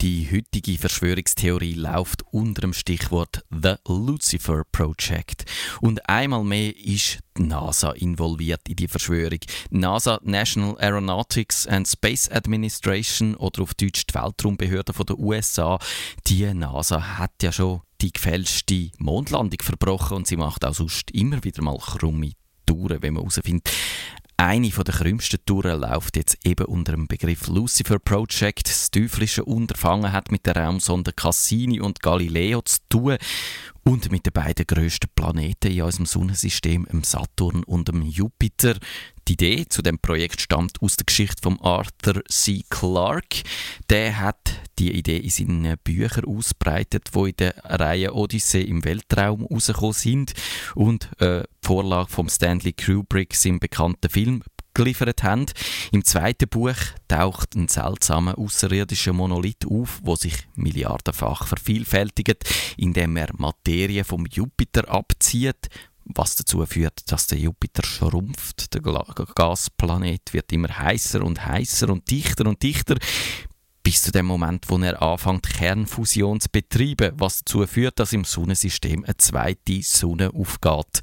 Die heutige Verschwörungstheorie läuft unter dem Stichwort The Lucifer Project. Und einmal mehr ist die NASA involviert in die Verschwörung. NASA, National Aeronautics and Space Administration oder auf Deutsch die Weltraumbehörde der USA, die NASA hat ja schon die gefälschte Mondlandung verbrochen und sie macht auch sonst immer wieder mal krumme Touren, wenn man herausfindet, eine der krümmsten Touren läuft jetzt eben unter dem Begriff Lucifer Project. Das teuflische Unterfangen hat mit der Raumsonde Cassini und Galileo zu tun und mit den beiden grössten Planeten in unserem Sonnensystem, dem Saturn und dem Jupiter. Die Idee zu dem Projekt stammt aus der Geschichte von Arthur C. Clarke. Der hat die Idee in seinen Büchern ausbreitet, wo in der Reihe Odyssee im Weltraum rausgekommen sind und äh, Vorlage von Stanley Kubrick im bekannten Film geliefert haben. Im zweiten Buch taucht ein seltsamer außerirdischer Monolith auf, wo sich milliardenfach vervielfältigt, indem er Materie vom Jupiter abzieht, was dazu führt, dass der Jupiter schrumpft. Der Gasplanet wird immer heißer und heißer und dichter und dichter, bis zu dem Moment, wo er anfängt, Kernfusion zu betreiben, was dazu führt, dass im Sonnensystem eine zweite Sonne aufgeht.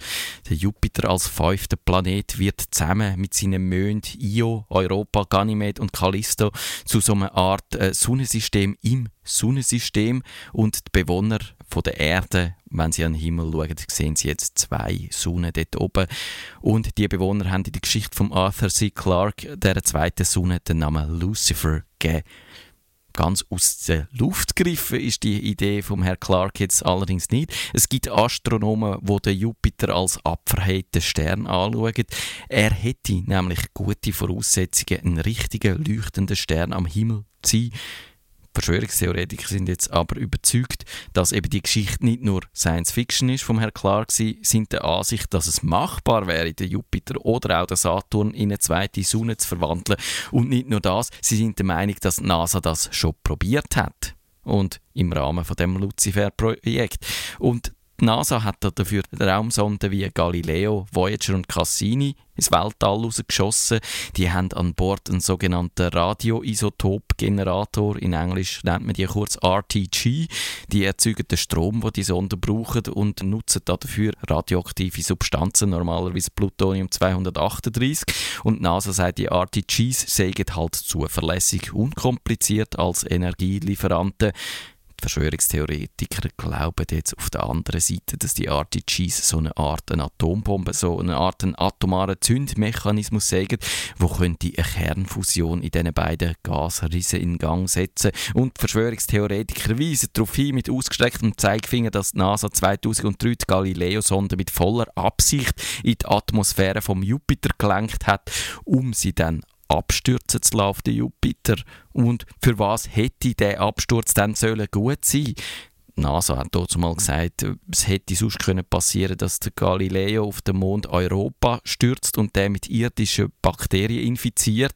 Der Jupiter als fünfter Planet wird zusammen mit seinen Monden Io, Europa, Ganymed und Callisto zu so einer Art äh, Sonnensystem im Sonnensystem und die Bewohner von der Erde, wenn sie an den Himmel schauen, sehen sie jetzt zwei Sonnen dort oben. Und die Bewohner haben in der Geschichte von Arthur C. Clarke der zweiten Sonne den Namen Lucifer gegeben. Ganz aus der Luft gegriffen ist die Idee vom Herrn Clark jetzt allerdings nicht. Es gibt Astronomen, die den Jupiter als abverhellten Stern anschauen. Er hätte nämlich gute Voraussetzungen, einen richtigen leuchtenden Stern am Himmel zu sein. Verschwörungstheoretiker sind jetzt aber überzeugt, dass eben die Geschichte nicht nur Science Fiction ist vom Herrn Clark, sie sind der Ansicht, dass es machbar wäre, den Jupiter oder auch den Saturn in eine zweite Sonne zu verwandeln. Und nicht nur das, sie sind der Meinung, dass NASA das schon probiert hat und im Rahmen von dem Lucifer-Projekt. Und die NASA hat dafür Raumsonden wie Galileo, Voyager und Cassini ins Weltall rausgeschossen. Die haben an Bord einen sogenannten Radioisotopgenerator. In Englisch nennt man die kurz RTG. Die erzeugen den Strom, den die Sonden brauchen und nutzen dafür radioaktive Substanzen, normalerweise Plutonium 238. Und NASA sagt, die RTGs seien halt zuverlässig, unkompliziert als Energielieferanten. Verschwörungstheoretiker glauben jetzt auf der anderen Seite, dass die RTGs so eine Art eine Atombombe, so eine Art einen atomaren Zündmechanismus sagen, wo könnte eine Kernfusion in diesen beiden Gasrissen in Gang setzen. Und Verschwörungstheoretiker weisen darauf hin mit ausgestrecktem Zeigefinger, dass die NASA 2003 die Galileo-Sonde mit voller Absicht in die Atmosphäre vom Jupiter gelenkt hat, um sie dann abstürzen zu lassen, der Jupiter. Und für was hätte der Absturz dann sollen gut sein? NASA hat dazu mal gesagt, es hätte sonst können passieren, dass der Galileo auf dem Mond Europa stürzt und der mit irdischen Bakterien infiziert.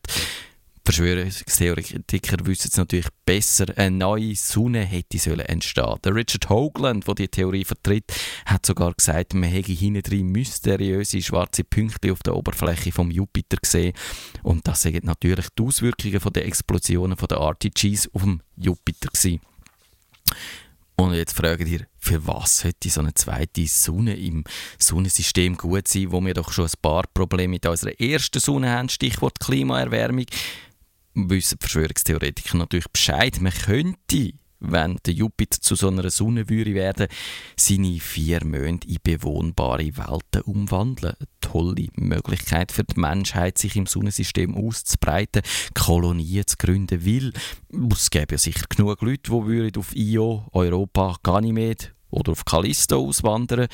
Verschwörungstheoretiker wissen es natürlich besser. Eine neue Sonne hätte sollen entstehen. Der Richard Hoagland, der die Theorie vertritt, hat sogar gesagt, man hätte hinten drin mysteriöse schwarze Punkte auf der Oberfläche vom Jupiter gesehen. Und das sind natürlich die Auswirkungen der Explosionen der RTGs auf dem Jupiter gewesen. Und jetzt fragt ihr, für was sollte so eine zweite Sonne im Sonnensystem gut sein, wo wir doch schon ein paar Probleme mit unserer ersten Sonne haben, Stichwort Klimaerwärmung wissen Verschwörungstheoretiker natürlich Bescheid. Man könnte, wenn der Jupiter zu so einer Sonne würde werden, seine vier Monde in bewohnbare Welten umwandeln. Eine tolle Möglichkeit für die Menschheit, sich im Sonnensystem auszubreiten, Kolonien zu gründen, weil es gäbe ja sicher genug Leute, die auf Io, Europa, Ganymed oder auf Callisto auswandern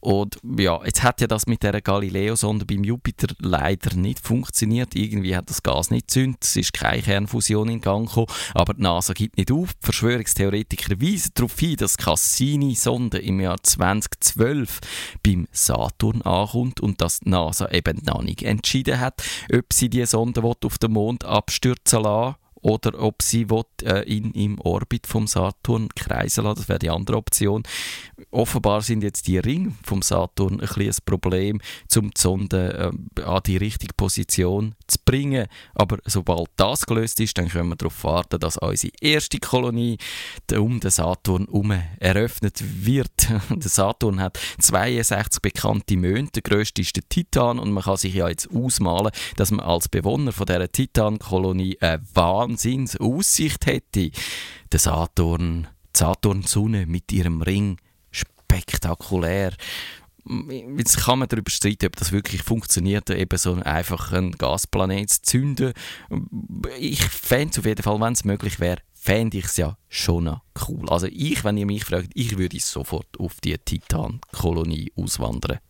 und ja, jetzt hat ja das mit der Galileo-Sonde beim Jupiter leider nicht funktioniert. Irgendwie hat das Gas nicht gezündet, es ist keine Kernfusion in Gang gekommen, aber die NASA gibt nicht auf. Die Verschwörungstheoretiker weisen darauf hin, dass Cassini-Sonde im Jahr 2012 beim Saturn ankommt und dass die NASA eben noch nicht entschieden hat, ob sie die Sonde auf den Mond abstürzen lassen oder ob sie will, äh, in, im Orbit vom Saturn kreisen lassen. Das wäre die andere Option. Offenbar sind jetzt die Ringe vom Saturn ein ein Problem, um die Sonde äh, an die richtige Position zu bringen. Aber sobald das gelöst ist, dann können wir darauf warten, dass unsere erste Kolonie um den Saturn herum eröffnet wird. der Saturn hat 62 bekannte Monde. Der grösste ist der Titan und man kann sich ja jetzt ausmalen, dass man als Bewohner von dieser Titan-Kolonie eine Wahnsinns-Aussicht hätte. Der Saturn, die Saturn-Sonne mit ihrem Ring, spektakulär jetzt kann man darüber streiten, ob das wirklich funktioniert, eben so einfach einen Gasplanet zu zünden. Ich fände es auf jeden Fall, wenn es möglich wäre, fände ich es ja schon cool. Also ich, wenn ihr mich fragt, ich würde sofort auf die Titan-Kolonie auswandern.